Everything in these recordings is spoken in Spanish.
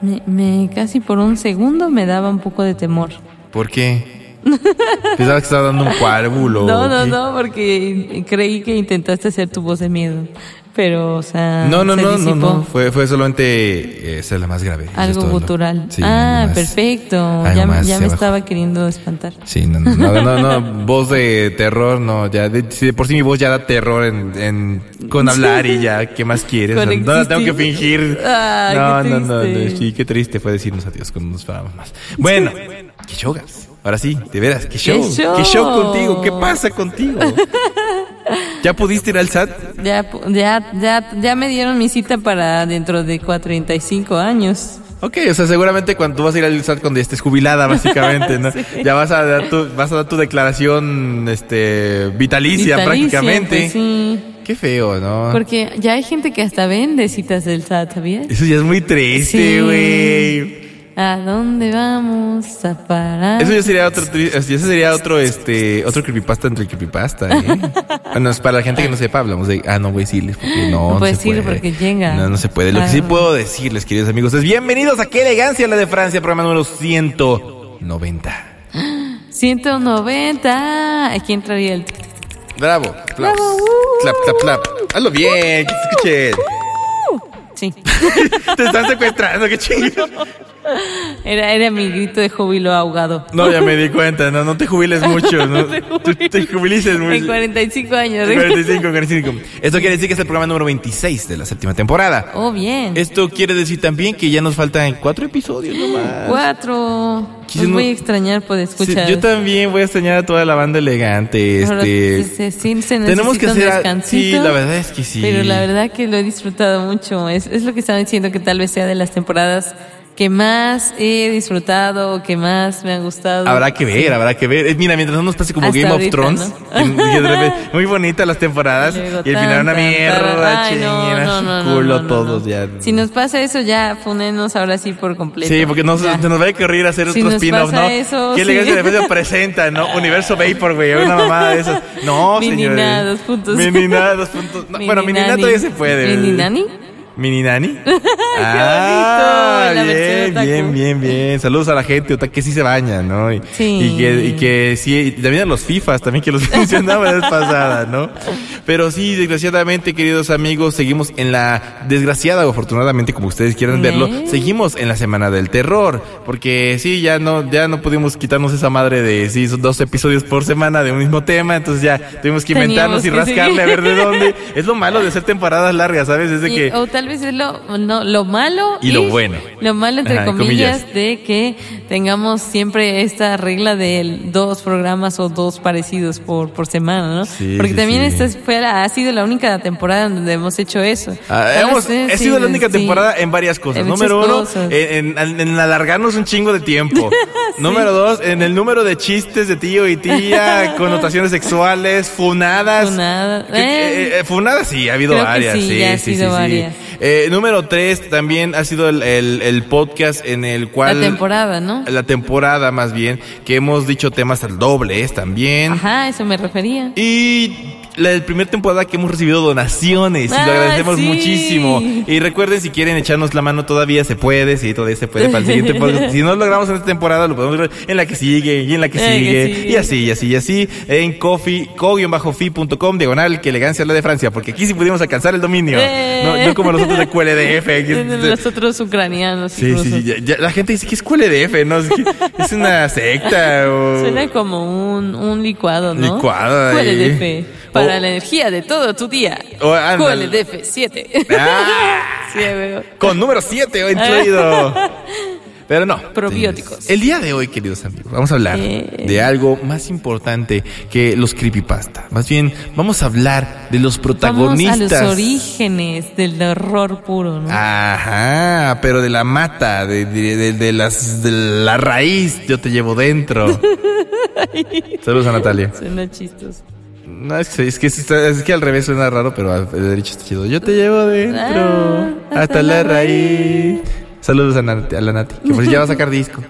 Me, me- casi por un segundo me daba un poco de temor. ¿Por qué? Pensaba que estaba dando un cuárvulo. No, no, no, porque creí que intentaste hacer tu voz de miedo. Pero, o sea, No, no, se no, no, disipó. no. Fue, fue solamente. eh, Esa es la más grave. Algo gutural. Sí, ah, perfecto. Ya, ya me abajo. estaba queriendo espantar. Sí, no, no, no, no, no, voz de terror, no, ya, de, si de por sí mi voz ya da terror en, en- con hablar y ya, ¿qué más quieres? No, la tengo que fingir. No, qué no, no, no, sí, qué triste fue decirnos adiós cuando nos fuéramos más. Bueno, qué show, Gas. Ahora sí, de veras, qué show, show? qué show contigo, qué pasa contigo. ¿Ya pudiste ir al SAT? Ya, ya, ya, ya me dieron mi cita para dentro de 45 años. Ok, o sea, seguramente cuando tú vas a ir al SAT cuando ya estés jubilada, básicamente, ¿no? Ya vas a dar tu, vas a dar tu declaración, este, vitalicia, Vitalicia, prácticamente. pues sí. Qué feo, ¿no? Porque ya hay gente que hasta vende citas del SAT, ¿sabías? Eso ya es muy triste, Sí. Güey. ¿A dónde vamos a parar? Eso ya sería otro, ese sería otro, este, otro creepypasta entre creepypasta, ¿eh? bueno, es para la gente que no sepa, hablamos de, ah, no voy a decirles porque no, No puedes se puede. porque llega. No, no se puede. Lo que sí puedo decirles, queridos amigos, es bienvenidos a Qué Elegancia, la de Francia, programa número 190. 190. Aquí entraría el... Bravo, aplausos. Bravo, uh. Clap, clap, clap. Hazlo bien, que se escuche. Sí. Te están secuestrando, qué chingo. Era, era mi grito de júbilo ahogado. No, ya me di cuenta, no, no te jubiles mucho, no, te jubilices mucho. En 45 años. 45, 45. Esto quiere decir que es el programa número 26 de la séptima temporada. Oh, bien. Esto quiere decir también que ya nos faltan cuatro episodios nomás. Cuatro. Quise Los no- voy a extrañar por Sí, escuchar. yo también voy a extrañar a toda la banda elegante. Este, sí, se tenemos que hacer. Sí, la verdad es que sí. Pero la verdad que lo he disfrutado mucho. Es, es lo que estaba diciendo que tal vez sea de las temporadas que más he disfrutado, que más me han gustado. Habrá que ver, habrá que ver. Eh, Mira, mientras no nos pase como Hasta Game ahorita, of Thrones, ¿no? muy bonitas las temporadas y, al final una mierda. Ay, no, no, no, no, culo no, no, todos no. ya. Si nos pasa eso, ya funenos ahora sí por completo. Sí, porque Ya. se nos va a ocurrir hacer Si otro nos spin-off, pasa ¿no? eso, Qué sí. elegancia de repente presenta, ¿no? Universo Vapor, güey, una mamada de esas. No, señores. 2.0. Minina 2.0. No, bueno, Minina Nani. todavía se puede. ¿Mini Nani? La bien, bien, bien, bien. Saludos a la gente que sí se baña, ¿no? Y, Sí. y que, y que sí, y también a los FIFAs, también que los mencionaba la vez pasada, ¿no? Pero sí, desgraciadamente, queridos amigos, seguimos en la desgraciada o afortunadamente, como ustedes quieran verlo, seguimos en la semana del terror. Porque sí, ya no, ya no pudimos quitarnos esa madre de, sí, dos episodios por semana de un mismo tema, entonces ya tuvimos que inventarnos Teníamos y que rascarle a ver de dónde. Es lo malo de hacer temporadas largas, ¿sabes? Es de que... o tal vez es lo, no, lo malo Y lo bueno. Lo malo, entre Ajá, comillas, comillas. de que tengamos siempre esta regla de dos programas o dos parecidos por, por semana, ¿no? Sí, Porque sí, también sí. esta fue la- ha sido la única temporada donde hemos hecho eso. Ah, Tal hemos, he sido la única temporada en varias cosas. En Número uno, cosas. en, en- en alargarnos un chingo de tiempo. Número dos, en el número de chistes de tío y tía, connotaciones sexuales, funadas. Funada. Que- Eh. eh, eh, funadas sí, ha habido varias. sí, ya ha sido varias. Eh, número tres también ha sido el, el- el podcast en el cual... La temporada, ¿no? La temporada más bien, que hemos dicho temas al doble también. Ajá, eso me refería. Y la del primer temporada que hemos recibido donaciones y lo Ah, agradecemos sí. muchísimo. Y recuerden, si quieren echarnos la mano todavía se puede, sí, todavía se puede para el siguiente podcast. Si no lo logramos en esta temporada, lo podemos lograr en la que sigue y en la que Eh, que sigue. Y así, y así, y así. En coffee, co-fi.com, diagonal, que elegancia la de Francia, porque aquí sí pudimos alcanzar el dominio. Eh. No, no como nosotros de QLDF. que- Los otros ucranianos. Sí, incluso. sí, ya- ya la gente dice que es QLDF, ¿no? Es, que es una secta o... Suena como un, un licuado, ¿no? Licuado. QLDF. Para O- la energía de todo tu día. O. QLDF 7. ¡Ah! sí, veo. Con número 7 incluido. Pero no. Probióticos. El día de hoy, queridos amigos, vamos a hablar Eh. de algo más importante que los creepypasta. Más bien, vamos a hablar de los Vamos a protagonistas. los orígenes del horror puro, ¿no? Ajá, pero de la mata, de, de, de- de las, de la raíz, yo te llevo dentro. Saludos a Natalia. Suena chistoso. No, es que, es que, es que al revés suena raro, pero al al derecho está chido. Yo te llevo dentro, Ah, hasta, hasta la la raíz. Saludos a, Nat- a la Nati, que por si ya va a sacar disco.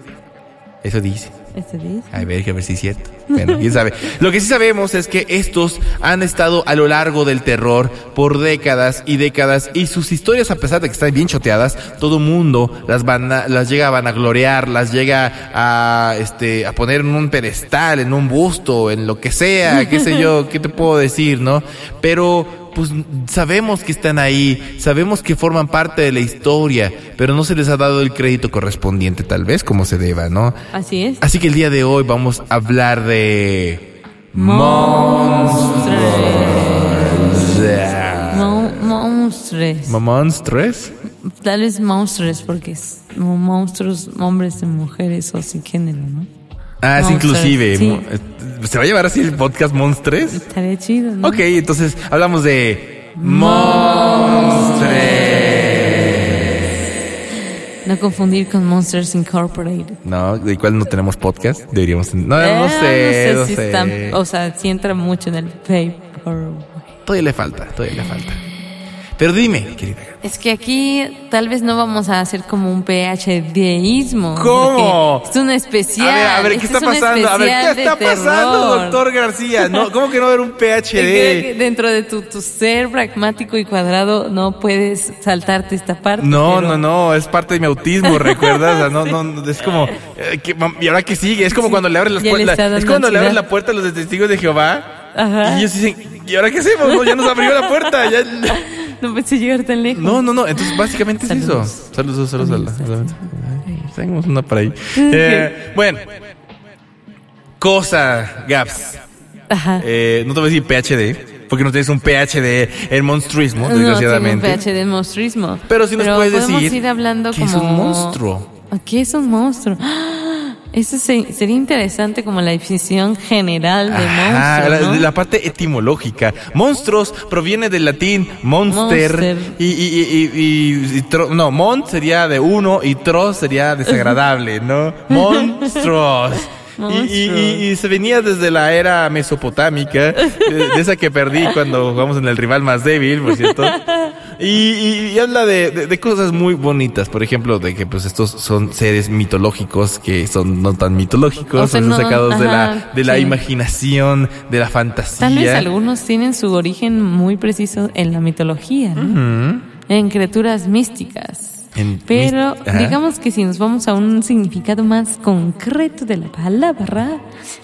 Eso dice. ¿Este dice? A ver, a ver si es cierto. Bueno, quién sabe. Lo que sí sabemos es que estos han estado a lo largo del terror por décadas y décadas y sus historias, a pesar de que están bien choteadas, todo mundo las van a- las llega a vanagloriar, las llega a este a poner en un pedestal, en un busto, en lo que sea, qué sé yo, qué te puedo decir, ¿no? Pero pues sabemos que están ahí, sabemos que forman parte de la historia, pero no se les ha dado el crédito correspondiente, tal vez como se deba, ¿no? Así es. Así que el día de hoy vamos a hablar de Mon- monstruos. monstruos. Tal vez monstruos, porque es monstruos, hombres y mujeres o sin género, ¿no? Ah, es inclusive. sí. eh, ¿Se va a llevar así el podcast Monstres? Estaría chido, ¿no? Ok, entonces hablamos de monstruos. No confundir con Monsters Incorporated. No, de igual no tenemos podcast. Deberíamos. No, Eh, no sé, no si sé. están- o sea, si entra mucho en el paper. Todavía le falta, todavía le falta. Pero dime, querida. Es que aquí tal vez no vamos a hacer como un PhDismo. ¿Cómo? Es un especial. A ver, a ver, ¿qué Este está es pasando? A ver, ¿qué está pasando, terror. doctor García? No, ¿Cómo que no va a haber un PhD? dentro de tu, tu ser pragmático y cuadrado no puedes saltarte esta parte. No, pero- no, no, es parte de mi autismo, ¿recuerdas? O sea, no, no, es como, eh, que, ¿y ahora qué sigue? Es como Sí, cuando le abres las puertas, dando es cuando le abres la puerta a los testigos de Jehová. Ajá. Y ellos dicen, ¿y ahora qué hacemos? No, ya nos abrió la puerta. Ya... No pensé llegar tan lejos. No, no, no. Entonces, básicamente es Saludos. eso. Saludos, saludos. saludos, saludos. Tenemos una por ahí. Eh, bueno. Cosa, Gaps. Ajá. Eh, no te voy a decir PhD, porque no tienes un PhD en monstruismo, No, desgraciadamente. tengo un PhD en monstruismo. Pero sí nos puedes podemos decir ir hablando que como... es un monstruo. ¿Qué es un monstruo? Eso se- sería interesante como la definición general de Ajá, monstruo, ¿no? la parte etimológica. Monstruos proviene del latín monster, Monster. y, y, y, y- y tro- no, mont sería de uno y tros sería desagradable, ¿no? Monstruos. Y, y- y- y se venía desde la era mesopotámica, de, de esa que perdí cuando jugamos en el rival más débil, por cierto. Y, habla de, de- de cosas muy bonitas, por ejemplo, de que pues estos son seres mitológicos que son no tan mitológicos, O sea, son no, sacados de la, de la sí. imaginación, de la fantasía. Tal vez algunos tienen su origen muy preciso en la mitología, ¿no? En criaturas místicas. En Pero mis- digamos que si nos vamos a un significado más concreto de la palabra,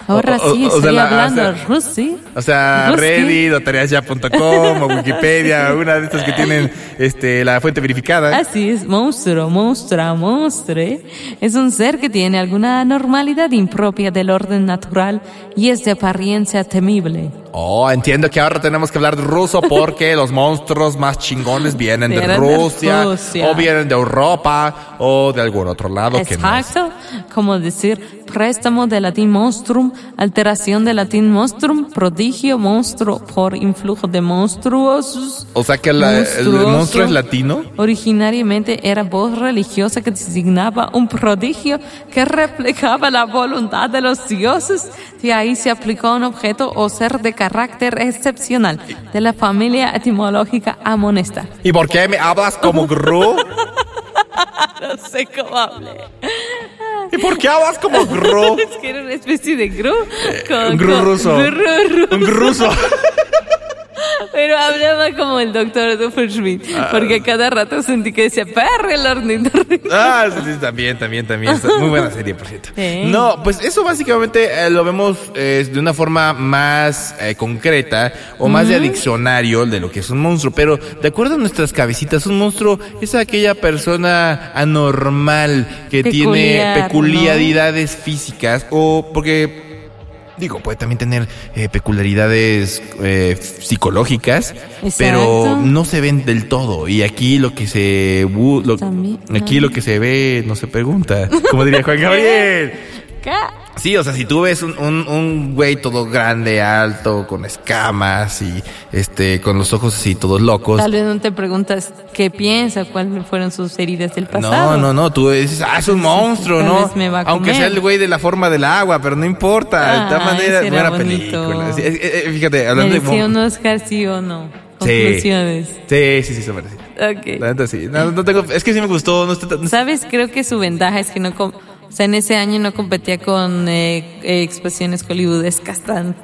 ahora O- o- sí o sea, estoy la- hablando o sea, rusi. O sea, Ruski. Reddit o tareasya.com o Wikipedia, una de estas que tienen este, la fuente verificada. Así es, monstruo, monstrua, monstre. Es un ser que tiene alguna anormalidad impropia del orden natural y es de apariencia temible. Oh, entiendo que ahora tenemos que hablar ruso porque los monstruos más chingones vienen de de Rusia, Rusia. o vienen de Europa o de algún otro lado que no es. Exacto, como decir préstamo del latín monstrum, alteración del latín monstrum, prodigio, monstruo por influjo de monstruosos. O sea que la- el monstruo es latino. Originariamente era voz religiosa que designaba un prodigio que replicaba la voluntad de los dioses. De ahí se aplicó un objeto o ser de carácter excepcional de la familia etimológica amonesta. ¿Y por qué me hablas como Gru? No sé cómo hablé. ¿Y por qué hablas como Gru? Es que era una especie de gru. con- Un Gru ruso. Gru ruso. Un ruso. Pero hablaba como el doctor Doofenshmirtz. Porque cada rato sentí que decía, perro el ornitorrinco. Ah, sí, sí, también, también, también. Muy buena serie, por cierto. Sí. No, pues eso básicamente eh, lo vemos eh, de una forma más eh, concreta o más de diccionario de lo que es un monstruo. Pero de acuerdo a nuestras cabecitas, un monstruo es aquella persona anormal que tiene peculiaridades físicas o porque Digo, puede también tener eh, peculiaridades eh, psicológicas, Exacto. pero no se ven del todo. Y aquí lo que se lo- aquí lo que se ve no se pregunta, como diría Juan Gabriel. Sí, o sea, si tú ves un, un, un güey todo grande, alto, con escamas y este, con los ojos así todos locos. Tal vez no te preguntas qué piensa, cuáles fueron sus heridas del No, pasado. no, no, tú dices, ah, es un monstruo, ¿no? vez me va a Aunque comer. sea el güey de la forma del agua, pero no importa. de todas maneras, buena bonito. película. Sí, eh, eh, fíjate, hablando de. ¿Merecía mon- un Oscar sí o no? Sí. Conclusiones. Sí, sí, sí, se merece. Ok. La neta sí. No, no tengo, es que sí me gustó. No está tan- ¿Sabes? Creo que su ventaja es que no... com- O sea, en ese año no competía con eh, eh, expresiones hollywoodescas tan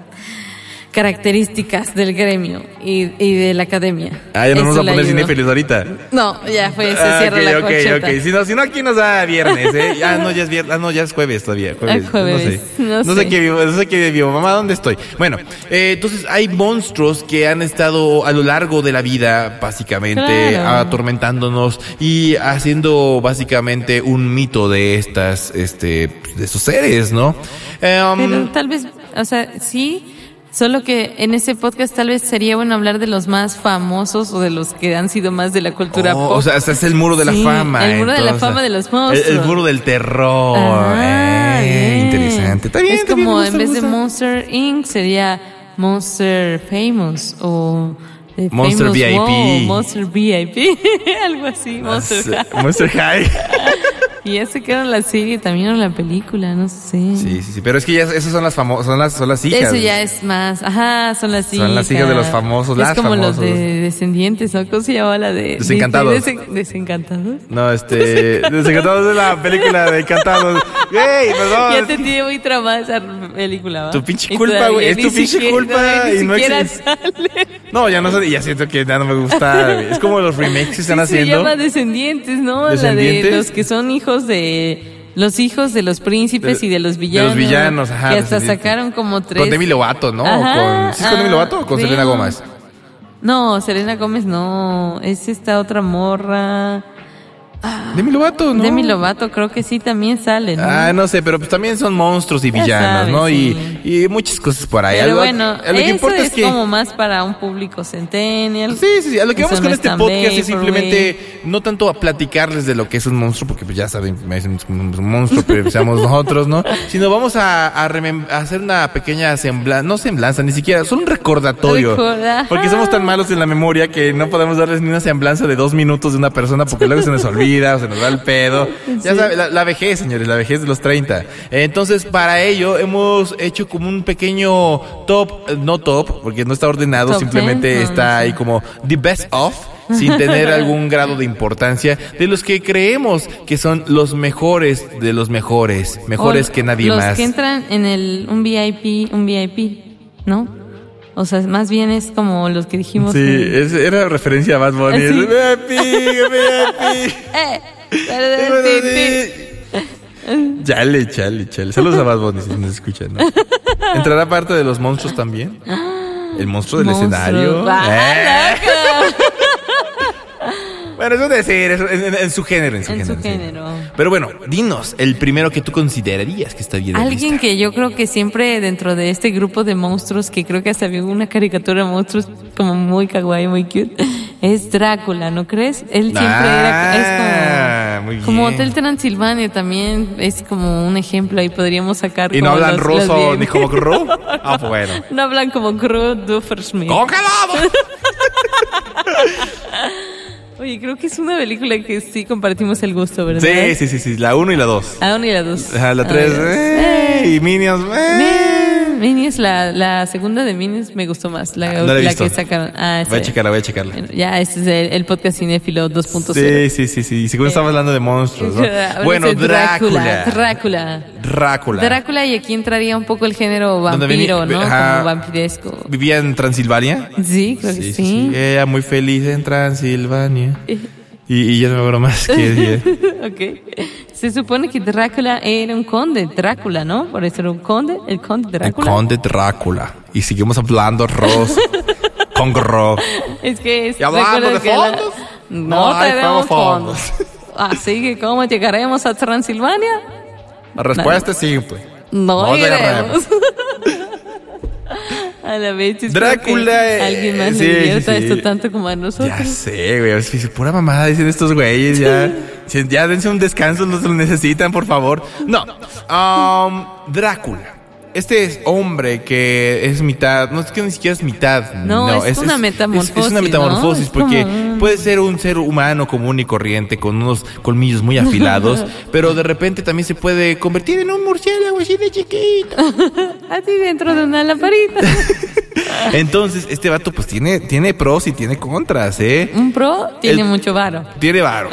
características del gremio y, y de la academia. Ah, ya nos Eso vamos a poner cinéfilos ahorita. No, ya fue, se Ah, cierra ok, la ok, corcheta. ok. Si no, si no, aquí nos da viernes, ¿eh? Ya no, ya es viernes. Ah, no, ya es jueves todavía. Jueves. Ah, jueves, No sé. no No sé qué vivo, no sé qué vivo. Mamá, ¿dónde estoy? Bueno, eh, entonces hay monstruos que han estado a lo largo de la vida, básicamente, Claro. atormentándonos y haciendo básicamente un mito de estas, este, de esos seres, ¿no? Em, Pero tal vez, o sea, sí, solo que en ese podcast tal vez sería bueno hablar de los más famosos o de los que han sido más de la cultura Oh, pop. o sea, hasta es el muro de la Sí, fama. el muro de la entonces. fama de los El, monstruos. el muro del terror. Ah, Eh, bien. interesante. Está bien, Es está bien, como me gusta, en vez me de gusta. Monster Inc. sería Monster Famous o The Monster Famous VIP. Wow, Monster VIP, algo así, Monster High. Monster High. Y ese que era la serie también o la película, no sé. Sí, sí, sí. Pero es que ya esas son las famosas, son las, son las hijas. Eso ya es más, ajá, son las hijas. Son las hijas de los famosos, Es las como los de Descendientes. ¿Cómo se llama la de? Desencantados. Desen- Desencantados. No, este. Desencantados de la película de Encantados. Güey, perdón. Ya te tiene muy tramada esa película, ¿va? Tu pinche culpa, güey, es tu pinche siquiera- culpa y no existe. No, ya no sé, ya siento que ya no me gusta. Es como los remakes que están Sí, Se haciendo. llama Descendientes, ¿no? La de los que son hijos de... Los hijos de los príncipes De- y de los de villanos. los villanos, ajá, Que hasta sacaron como tres... Con Demi Lovato, ¿no? Ajá, con, ¿Sí es con Demi Lovato o con creo. Selena Gómez? No, Selena Gómez no. Es esta otra morra. Demi Lovato, ¿no? Demi Lovato creo que sí también sale, ¿no? Ah, no sé, pero pues también son monstruos y sabes, ¿no? sí. Y, muchas cosas por ahí. Pero bueno, a lo que eso importa es, es que. como más para un público centennial. Sí, sí, sí. A lo que Eso vamos con este podcast es simplemente no tanto a platicarles de lo que es un monstruo, porque pues ya saben, me dicen un monstruo, pero seamos nosotros, ¿no? Sino vamos a, a remem- a hacer una pequeña semblanza, no semblanza, ni siquiera, solo un recordatorio. Recorda- Porque somos tan malos en la memoria que no podemos darles ni una semblanza de dos minutos de una persona porque luego se nos olvida o se nos va el pedo. Ya saben, la, la vejez, señores, la vejez de los 30. Entonces, para ello hemos hecho como un pequeño top, eh, no top, porque no está ordenado, Top simplemente 10, no, está no ahí como the best of sin tener algún grado de importancia de los que creemos que son los mejores de los mejores, mejores O que nadie los más. que entran en el un VIP, un VIP, ¿no? O sea, más bien es como los que dijimos. Sí, es- era referencia a Bad Bunny. Ah, sí. VIP, VIP. Eh, Chale, chale, chale. Saludos a Bad Bunny si nos escuchan, ¿no? ¿Entrará parte de los monstruos también? ¿El monstruo del Monstruo. escenario? Ah, Eh. Es un decir, es en, en- en su género, en su En su género. sí. género. Pero bueno, dinos, el primero que tú considerarías que está bien. en Alguien lista. que yo creo que siempre dentro de este grupo de monstruos, que creo que hasta había una caricatura de monstruos como muy kawaii, muy cute, es Drácula, ¿no crees? Él siempre Ah, era, muy es como, como bien. Hotel Transilvania también, es como un ejemplo ahí podríamos sacar. Y no como hablan los- los ruso bien- ni como Gru. Ah, bueno. No hablan como Krull Dufferschmidt. ¡Congelado! Oye, creo que es una película que sí compartimos el gusto, ¿verdad? Sí, sí, sí, sí, la 1 y la 2. A una y la dos. La A 3, ver, eh, y Minions, eh. Min- Minions, la, la segunda de Minions me gustó más. La, No la la que sacaron. Ah, Voy a sí. checarla, voy a checarla. Bueno, Ya, este es el, el podcast cinéfilo 2.0. Sí, sí, sí, sí. Y seguro estamos hablando de monstruos, ¿no? Bueno, sí, Drácula. Drácula. Drácula. Drácula, y aquí entraría un poco el género ¿Dónde vampiro? ¿no? Ajá. Como vampiresco. ¿Vivía en Transilvania? Sí, creo que sí. Era muy feliz en Transilvania. Y, y ya no me acuerdo más que dije. ok. Se supone que Drácula era un conde, Drácula, ¿no? Por eso era un conde, el conde El Drácula. conde Drácula. Y seguimos hablando Ross. con Gro. Es que es, ¿Y hablando de que la- fondos? no, No hay tenemos fondos. fondos. Así que ¿cómo llegaremos a Transilvania? La respuesta es simple. No, No llegaremos. A la vez Drácula, que eh, alguien más sí, divierta sí, sí. esto tanto como a nosotros. Ya sé, güey. Es pura mamada dicen estos güeyes. Ya, ya dense un descanso, no se lo necesitan, por favor. No. Um, Drácula. Este es hombre que es mitad, no es que ni siquiera es mitad. No, es una metamorfosis, Es, es una metamorfosis porque puede ser un ser humano común y corriente con unos colmillos muy afilados, pero de repente también se puede convertir en un murciélago así de chiquito. A ti dentro de una lamparita. Entonces, este vato pues tiene, tiene pros y tiene contras, ¿eh? un pro tiene El- mucho varo. Tiene varo.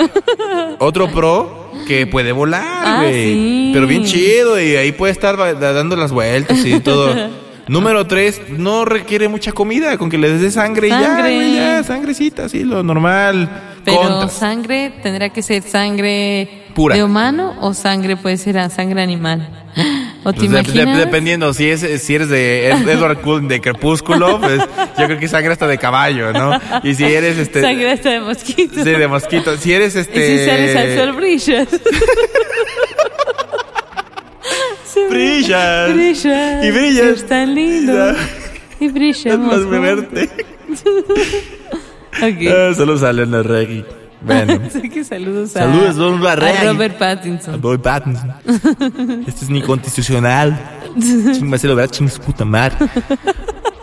Otro pro que puede volar, Ah, güey. sí. Pero bien chido y ahí puede estar dando las vueltas y todo. Número tres, no requiere mucha comida, con que le des de sangre, y ya, sangrecita, sí, lo normal. Pero Contras. sangre tendrá que ser sangre Pura. de humano o sangre puede ser sangre animal. ¿O te Pues de- de- imaginas? dependiendo, si es si eres de Ed- Edward Cullen de Crepúsculo, pues yo creo que sangre hasta de caballo, ¿no? Y si eres este Sangre hasta de mosquito. sí, de mosquito, si eres Y este si sales al sol brillas. Brillas. Brillas. Y brillas. Es tan lindo. Y Es brillamos. más ¿no? beberte. Ok. Ah, solo sale en la reggae. Bueno. Así que saludos a, Saludos, don a. Robert Pattinson. Boy Pattinson. Este es ni constitucional. Ching, Marcelo, ¿verdad? Ching, puta madre.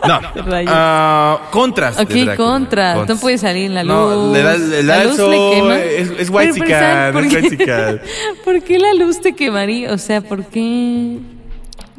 No. Ah, contras. de Ok, contra. Contras. No puede salir en la luz. No, le da, le da la el luz le quema. Es, es white. ¿Por qué la luz te quemaría? O sea, ¿por qué?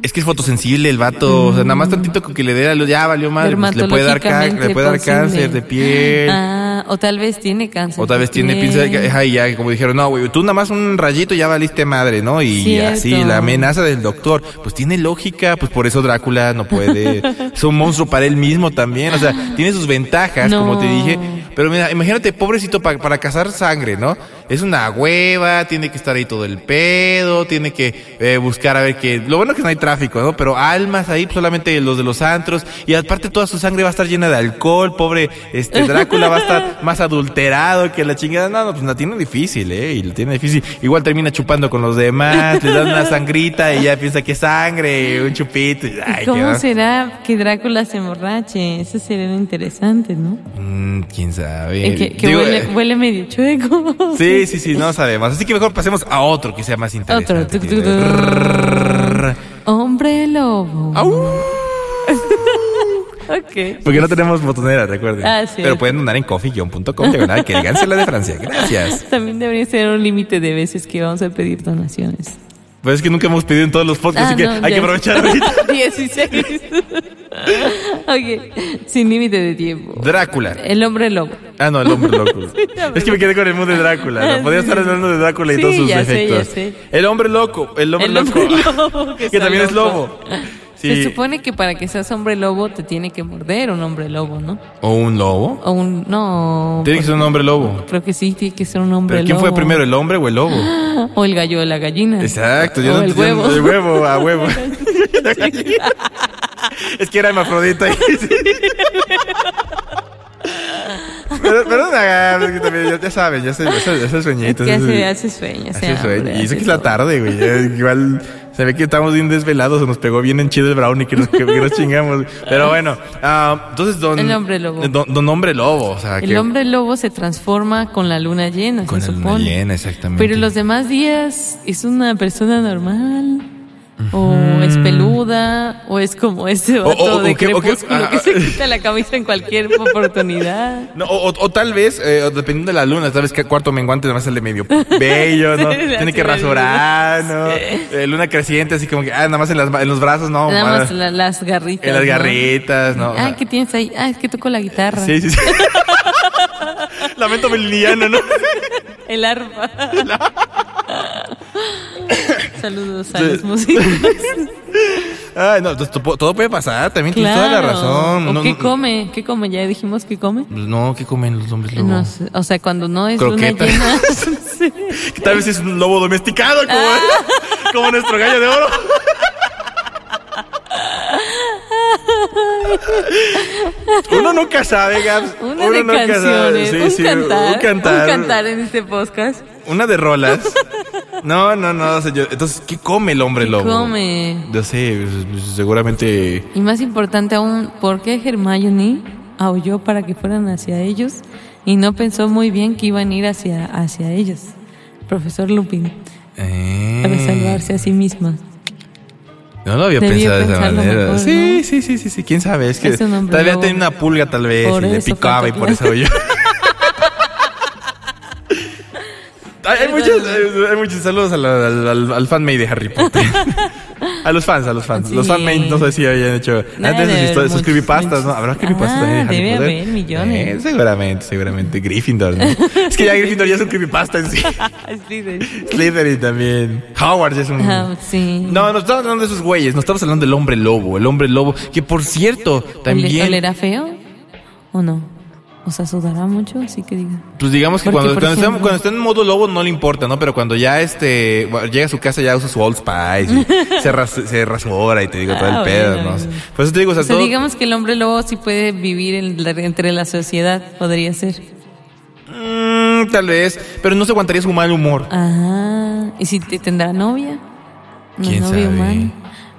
Es que es fotosensible el vato. O sea, nada más tantito con que le dé ya valió madre. pues, le puede dar, le puede dar cáncer de piel. Ah, o tal vez tiene cáncer. O tal vez tiene piel. pinza de Ay, ya, como dijeron, no, güey, tú nada más un rayito ya valiste madre, ¿no? Y Cierto. así, la amenaza del doctor, pues tiene lógica, pues por eso Drácula no puede. es un monstruo para él mismo también, o sea, tiene sus ventajas, No. como te dije. Pero mira, imagínate, pobrecito, pa- para cazar sangre, ¿no? Es una hueva, tiene que estar ahí todo el pedo, tiene que eh, buscar a ver que... Lo bueno es que no hay tráfico, ¿no? Pero almas ahí, solamente los de los antros. Y aparte toda su sangre va a estar llena de alcohol, pobre este Drácula va a estar más adulterado que la chingada. No, no, pues la tiene difícil, ¿eh? Y la tiene difícil. Igual termina chupando con los demás, le dan una sangrita y ya piensa que es sangre, un chupito. y, ay, ¿Cómo qué- será que Drácula se emborrache? Eso sería interesante, ¿no? Mm, ¿Quién sabe? Eh, que que Digo, huele, eh, huele medio chueco. Sí, sí, sí, no sabemos. Así que mejor pasemos a otro que sea más Otro. interesante. Tuc, tuc, tuc. Hombre lobo. Au. Ok. Porque no tenemos botonera, recuerden. Ah, sí. Pero pueden donar en coffee-com, diagonal, que digan la de Francia. Gracias. También debería ser un límite de veces que vamos a pedir donaciones. Pues es que nunca hemos pedido en todos los podcasts, Ah, así que no, hay ya. que aprovechar ahorita. 16. ok. Sin límite de tiempo. Drácula. El hombre lobo. Ah, no, el hombre loco. es que me quedé con el mundo de Drácula. ¿no? Podía estar hablando de Drácula y Sí, todos sus ya sé, defectos. ya sé. El hombre loco. El hombre El loco. hombre lobo. que está también es loco. Se supone que para que seas hombre lobo te tiene que morder un hombre lobo, ¿no? ¿O un lobo? O un. No. Tiene que ser un hombre lobo. Creo que sí, tiene que ser un hombre ¿Pero quién fue primero, el hombre o el lobo? O el gallo de la gallina. Exacto, yo o no el yo huevo. El huevo, a huevo. es que era hermafrodita. Pero, perdón, ah, ya, ya saben, ya se, ya se, ya se sueñito. Es que entonces- hace, hace sueño, hace sueño. Y eso que es la tarde, güey. Igual se ve que estamos bien desvelados. Se nos pegó bien en chido el brownie que nos, que, que nos chingamos. Pero bueno, ah, entonces don... El hombre lobo. Don, don hombre lobo, o sea, El que... hombre lobo se transforma con la luna llena, Con se la luna supone. llena, exactamente. Pero los demás días es una persona normal. O es peluda, o es como ese vato o- o de que- o que- crepúsculo que, ah, se quita la camisa en cualquier oportunidad. No, o, o- o tal vez, eh, dependiendo de la luna, tal vez que cuarto menguante además el de medio bello, ¿no? Sí, Tiene que rasurar, ¿no? Eh, luna creciente, así como que, ah, nada más en, las, en los brazos, no. Nada más ah, la- las garritas. en las ¿no? garritas, ¿no? Ah, ¿qué tienes ahí? Ah, es que toco la guitarra. Sí, sí, sí. Lamento meliniano, ¿no? El arpa. Saludos a los músicos. Ay, no, to- to- todo puede pasar, también tienes toda la razón. ¿O No, qué come? ¿Qué come? Ya dijimos que come. No, ¿qué comen los hombres lobo? No o sea, cuando no es Croqueta. luna llena. Sí. Tal vez es un lobo domesticado, como, Ah. como nuestro gallo de oro. Uno nunca sabe, Gabs. Una Uno de nunca canciones, sabe. Sí, un, sí, cantar, un cantar. un cantar en este podcast. Una de rolas. No, no, no. o sea, yo- entonces, ¿qué come el hombre ¿Qué lobo? come? Yo sé, seguramente. Y más importante aún, ¿por qué Hermione aulló para que fueran hacia ellos y no pensó muy bien que iban a ir hacia, hacia ellos? Profesor Lupin, eh, para salvarse a sí misma. No lo había Debió pensado de esa manera. mejor, sí, ¿no? sí, sí, sí, sí. ¿Quién sabe? Es que todavía tenía una pulga, tal vez, Por y le picaba y por eso yo. Hay, muchos, hay, hay muchos saludos al, al, al, al fanmade de Harry Potter. a los fans, a los fans. Los Sí. fanmade no sé si hayan hecho antes debe sus, sus creepypastas, ¿no? Habrá creepypastas Ah, de Harry debe Potter. haber millones. Eh, seguramente, seguramente. Gryffindor, ¿no? es que ya Gryffindor ya es un creepypasta en sí. Slytherin también. Howard ya es un... Ah, sí. No, no estamos hablando de esos güeyes, no estamos hablando del hombre lobo, el hombre lobo, que por cierto, ¿Ole- también, ¿Olerá feo o no? O sea, sudará mucho, así que diga. pues digamos que Porque, cuando, cuando, está, ejemplo- cuando está en modo lobo no le importa, ¿no? Pero cuando ya este, bueno, llega a su casa ya usa su Old Spice, y se, ras, se rasura y te digo todo el Ah, pedo, bueno, ¿no? bueno. Por eso te digo, o sea, O sea, todo- digamos que el hombre lobo sí puede vivir en la- entre la sociedad, podría ser. mm, tal vez, pero no se aguantaría su mal humor. Ah, ¿y si te tendrá novia? ¿Quién novia sabe? humana.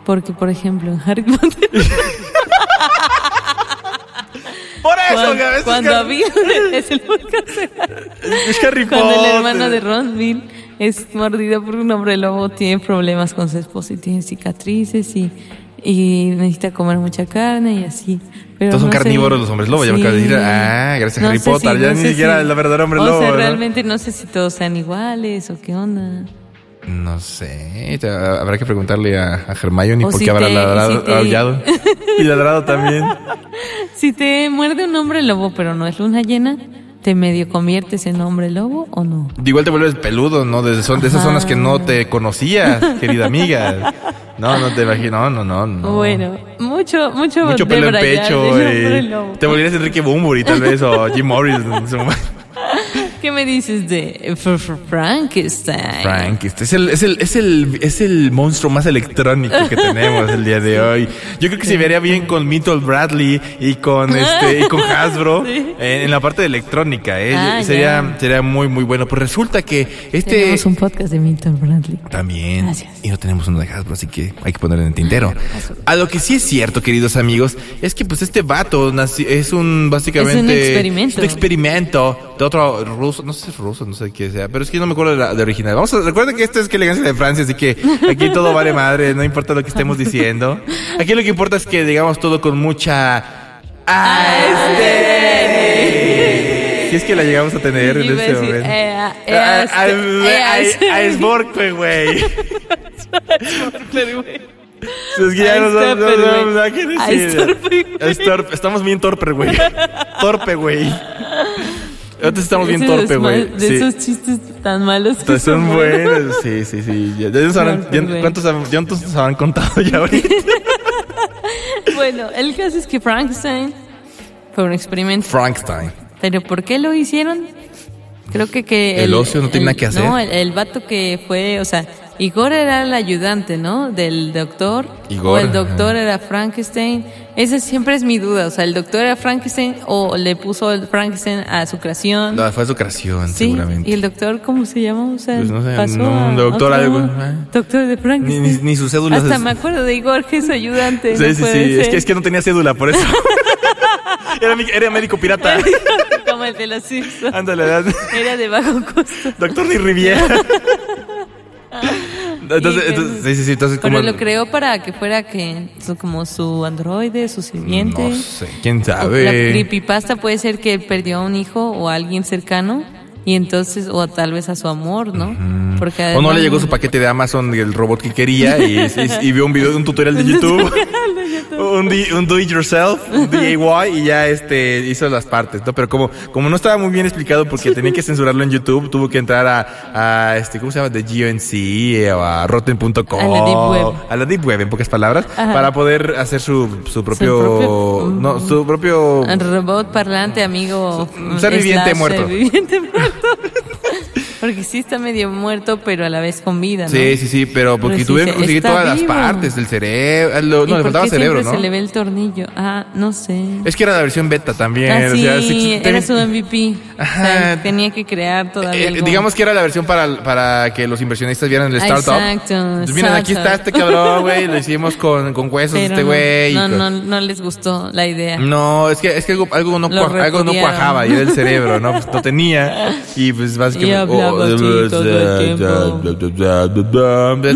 Porque, por ejemplo, en Harry Potter, Por eso, cuando, Gaby, es cuando Harry- había es el es Harry Cuando el Potter. hermano de Ron Bill es mordido por un hombre lobo, tiene problemas con su esposa y tiene cicatrices y, y necesita comer mucha carne y así. Pero Todos son no sé- carnívoros los hombres lobo, ya me acabas de decir, ah, gracias a Harry sé Potter, ya no ni sé siquiera el verdadero hombre o lobo, sea, ¿no? realmente no sé si todos sean iguales o qué onda. No sé, te- habrá que preguntarle a, a Hermione O por si qué habrá ladrado, si te- aullado. y ladrado también. Si te muerde un hombre lobo pero no es luna llena, ¿te medio conviertes en hombre lobo o no? Igual te vuelves peludo, ¿no? De, son de esas Ajá. zonas que no te conocías, querida amiga. No, no te imagino, no, no, no. Bueno, mucho, mucho, Mucho de pelo en pecho. te volverías Enrique Bunbury, tal vez, o Jim Morris. en su- ¿Qué me dices de Frankenstein? Frank, este es el, es el, es el, es el monstruo más electrónico que tenemos el día de hoy. Yo creo que se vería bien con Mitchell Bradley y con este, y con Hasbro Sí. eh, en la parte de electrónica, eh. Ah, sería, ya. sería muy, muy bueno. Pues resulta que este. Tenemos un podcast de Milton Bradley. También. Gracias. Y no tenemos uno de Hasbro, así que hay que ponerlo en el tintero. A lo que sí es cierto, queridos amigos, es que pues este vato es un básicamente... Es un experimento. es un experimento de otro ruso, no sé si es ruso, no sé qué sea, pero es que no me acuerdo de, la, de original. Vamos a, recuerden que esto es que elegancia de Francia, así que aquí todo vale madre, no importa lo que estemos diciendo. Aquí lo que importa es que digamos todo con mucha... aesthetic. Si es que la llegamos a tener en a este momento. A- a- a- eh, a Sborkwe, güey. Es que ya Ay, no sabemos Stopper, no güey. sabemos nada que Ay, decir. Estamos bien torpe, güey. Torpe, güey. Ahorita estamos bien torpe, güey. De Sí. esos chistes tan malos que Entonces son son buenos. Sí, sí, sí. Ya, ya Torpe, ya-. ¿Cuántos, han- nos habrán contado ya ahorita? Bueno, el caso es que Frankenstein fue un experimento. Frankenstein. ¿Pero por qué lo hicieron? Creo que que... El ocio no tiene nada que hacer. No, el, el vato que fue, o sea, Igor era el ayudante, ¿no? Del doctor. Igor, O el doctor era Frankenstein. Esa siempre es mi duda. O sea, el doctor era Frankenstein o le puso el Frankenstein a su creación. No, fue su creación, Sí, seguramente. y el doctor, ¿cómo se llama? O sea, Pues no sé, pasó no, a un doctor otro- algo, ah. Doctor de Ni, Frankenstein. ni, ni sus cédulas. Hasta es- me acuerdo de Igor, que es su ayudante. Sí, no sí, sí. Es que, es que no tenía cédula, por eso. era, mi- era médico pirata. Como el de los Simpsons. Ándale. Era de bajo costo. Doctor ni Riviera. entonces, Y que- entonces, sí, sí, sí. Entonces, Pero como. lo creó para que fuera que como su androide, su sirviente. No sé, quién La sabe. creepypasta puede ser que perdió a un hijo o a alguien cercano y entonces, o tal vez a su amor, ¿no? Porque O no le llegó su paquete de Amazon y el robot que quería y, y- y vio un video de un tutorial de YouTube. un, do it yourself, un DIY y ya este hizo las partes, ¿no? Pero como, como no estaba muy bien explicado porque tenía que censurarlo en YouTube, tuvo que entrar a, a este, ¿cómo se llama? De GNC o a Rotten.com. A la Deep Web. A la Deep Web, en pocas palabras, Ajá. para poder hacer su, su propio, propio- no, su propio robot parlante, amigo. Un ser viviente slash muerto. ser viviente muerto. Porque sí está medio muerto, pero a la vez con vida, ¿no? Sí, sí, sí, pero porque tuvieron que se- conseguir está todas las partes del cerebro. lo- ¿Y No, le faltaba cerebro, se le ve el tornillo? Ah, no sé. Es que era la versión beta también. Ah, o sí, sea, sí, era su MVP. O sea, Ajá. tenía que crear todavía Eh, digamos que era la versión para, para que los inversionistas vieran el startup. Exacto, Entonces, miren, aquí está este cabrón, güey. Lo hicimos con, con huesos Pero este güey. no, no, no les gustó la idea. No, es que, es que algo, algo, no, Lo cua- algo no cuajaba y era el cerebro, ¿no? Pues no tenía. Y pues básicamente. Y todo el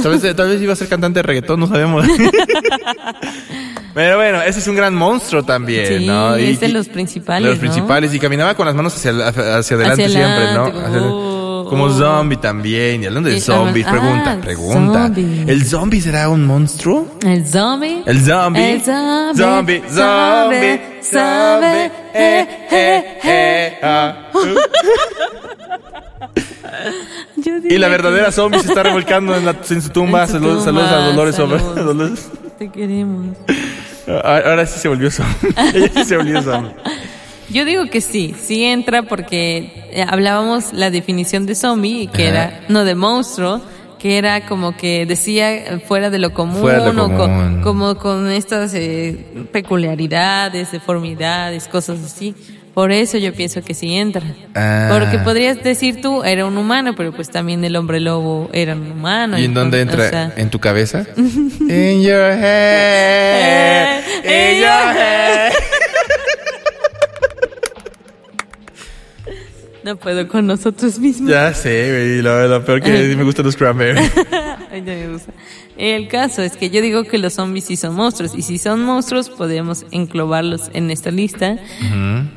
Tal vez, tal vez iba a ser cantante de reggaetón, no sabemos. Pero bueno, ese es un gran monstruo también, Sí, ¿no? es de los principales, de los ¿no? principales. Y caminaba con las manos hacia, hacia adelante Hacia siempre, adelante, ¿no? como, Hacia- como oh. zombie también. Y hablando de Y- zombies, ah, pregunta, ah, pregunta. zombie. ¿El zombie será un monstruo? El zombie. El zombie. El zombie. Zombie, zombie, zombie, eh, eh, eh, ah. Y la verdadera zombie se está revolcando en, la- en su tumba. En su saludos, tumba, saludos a Dolores. saludos. Dolores. Te queremos. Ahora sí se volvió zombie. Ella sí se volvió zombie. Yo digo que sí, sí entra porque eh, hablábamos la definición de zombie, que Ajá. era, no de monstruo, que era como que decía fuera de lo común, de lo o común. con- como con estas eh, peculiaridades, deformidades, cosas así. Por eso yo pienso que sí entra. Ah. Porque podrías decir tú, era un humano, pero pues también el hombre lobo era un humano. ¿Y en dónde o entra? sea, ¿En tu cabeza? In your head. In your head. no puedo con nosotros mismos. Ya sé, güey. Lo, lo peor que me gustan los cranberries. Ay, no me gusta. El caso es que yo digo que los zombies sí son monstruos. Y si son monstruos, podemos englobarlos en esta lista.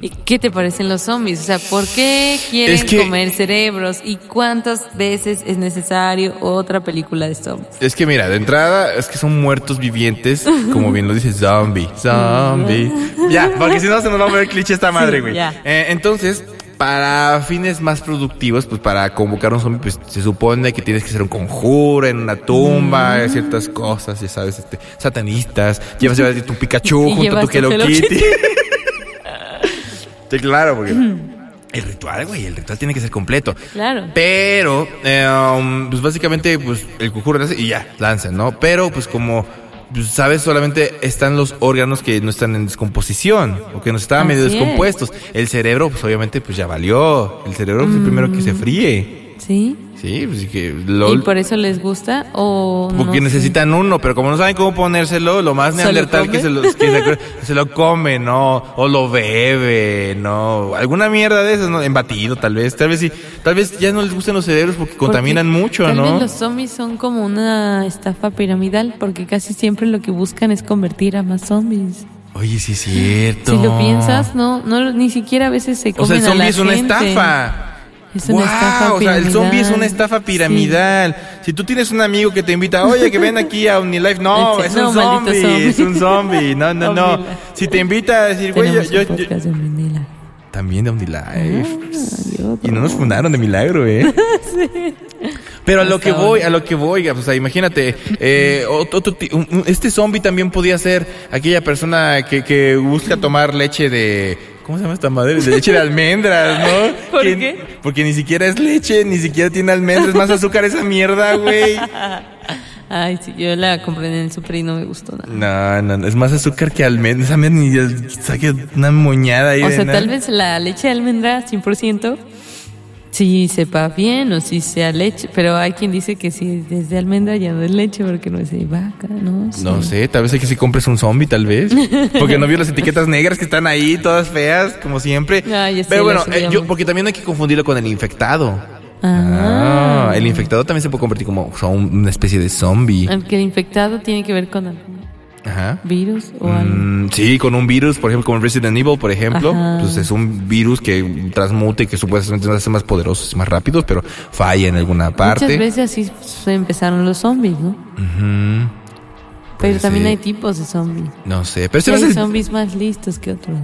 ¿Y qué te parecen los zombies? O sea, ¿por qué quieren Es que- comer cerebros? ¿Y cuántas veces es necesario otra película de zombies? Es que mira, de entrada es que son muertos vivientes, como bien lo dice zombie, zombie. Ya, porque si no se nos va a ver cliché esta madre, Sí, güey. ya. Eh, entonces, para fines más productivos, pues para convocar a un zombie, pues se supone que tienes que hacer un conjuro en una tumba, Mm. ciertas cosas, ya sabes, este, satanistas. Llevas a tu Pikachu Y junto a tu llevas Hello Hello Kitty. sí, claro, porque el ritual, güey, el ritual tiene que ser completo. Claro. Pero, eh, um, pues básicamente, pues el conjuro y ya, lanzan, ¿no? Pero, pues como, sabes, solamente están los órganos que no están en descomposición o que no estaban medio es. descompuestos. El cerebro, pues obviamente, pues ya valió. El cerebro es el primero que se fríe. ¿Sí? Sí, pues que lo, ¿Y por eso les gusta o no porque sé? necesitan uno, pero como no saben cómo ponérselo, lo más ¿Se lo neandertal que se lo, que se, se lo come, ¿no? O lo bebe, ¿no? Alguna mierda de esas, ¿no? Embatido, tal vez. Tal vez sí. Tal vez ya no les gusten los cerebros porque Porque contaminan mucho, tal ¿no? vez los zombies son como una estafa piramidal porque casi siempre lo que buscan es convertir a más zombies. Oye, sí es cierto. Si lo piensas, no, no, ni siquiera a veces se O comen sea, el a la zombie es una gente. estafa. Es una estafa O sea, el zombie es una estafa piramidal. Si tú tienes un amigo que te invita, oye, que ven aquí a Unilife, no, Sí, es no, un zombie, zombie. es un zombie. No, no, no. Si te invita a decir, güey, yo, yo, de. También de Unilife. yo y no nos fundaron de milagro, ¿eh? Pero a lo que voy, a lo que voy, o sea, imagínate, eh, otro- este zombie también podía ser aquella persona que, que busca tomar leche de, ¿Cómo se llama esta madre? De leche de almendras, ¿no? ¿Por Que- qué? Porque ni siquiera es leche, ni siquiera tiene almendras, es más azúcar esa mierda, güey. Ay, sí, yo la compré en el super y no me gustó nada. No, no, no, es más azúcar que almendras. Esa mierda ni saque una moñada ahí O de sea, nada. tal vez la leche de almendra 100% sí sepa bien o sí sea leche, pero hay quien dice que si es de almendra ya no es leche porque no es de vaca, ¿no? sé. No sé, tal vez hay que si compres un zombie, tal vez. Porque no vio las etiquetas negras que están ahí, todas feas, como siempre. Sé, Pero bueno, eh, yo, porque también no hay que confundirlo con el infectado. Ah. Ah, el infectado también se puede convertir como o sea, una especie de zombie. Aunque el infectado tiene que ver con Ajá. virus o algo. Mm, sí, con un virus, por ejemplo, como Resident Evil, por ejemplo, Ajá. pues es un virus que transmute y que supuestamente nos hace más poderosos y más rápidos, pero falla en alguna parte. Muchas veces así se empezaron los zombies, ¿no? Ujú. Pero Puede también hay tipos de zombies. No sé, pero Y hay el- zombies más listos que otros.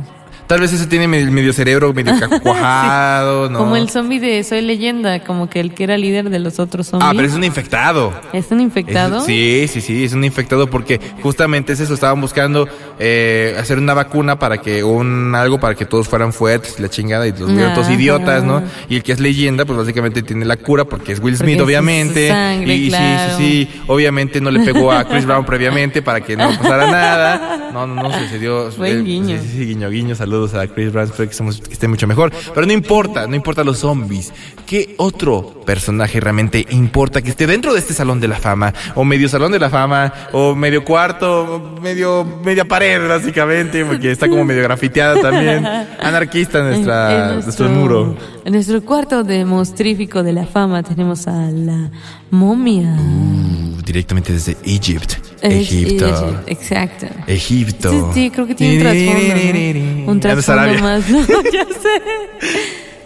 Tal vez ese tiene medio, cerebro, medio cuajado, ¿no? Como el zombie de Soy Leyenda, como que el que era líder de los otros zombies. Ah, pero es un infectado. ¿Es un infectado? Es- sí, sí, sí, es un infectado porque justamente es eso, estaban buscando eh, hacer una vacuna para que, un algo para que todos fueran fuertes, la chingada, y los vieron todos idiotas, ¿no? Y el que es leyenda, pues básicamente tiene la cura porque es Will Porque Smith, su obviamente. sangre, y claro. sí, sí, sí, obviamente no le pegó a Chris Brown previamente para que no pasara nada. No, no, no, dio. Buen guiño. Sí, sí, sí, guiño, guiño, saludos a Chris Brown, espero que, estemos- que esté mucho mejor. Pero no importa, no importa los zombies. ¿Qué otro personaje realmente importa que esté dentro de este salón de la fama? O medio salón de la fama, o medio cuarto, o medio, media pared, básicamente, porque está como medio grafiteada también. Anarquista nuestra, En nuestro, muro. En nuestro cuarto de monstrífico de la fama tenemos a la momia. Uh, directamente desde Egypt. Egipto. Exacto. Egipto. Sí, sí, creo que tiene un trasfondo. ¿no? Un trasfondo más. No, ya sé.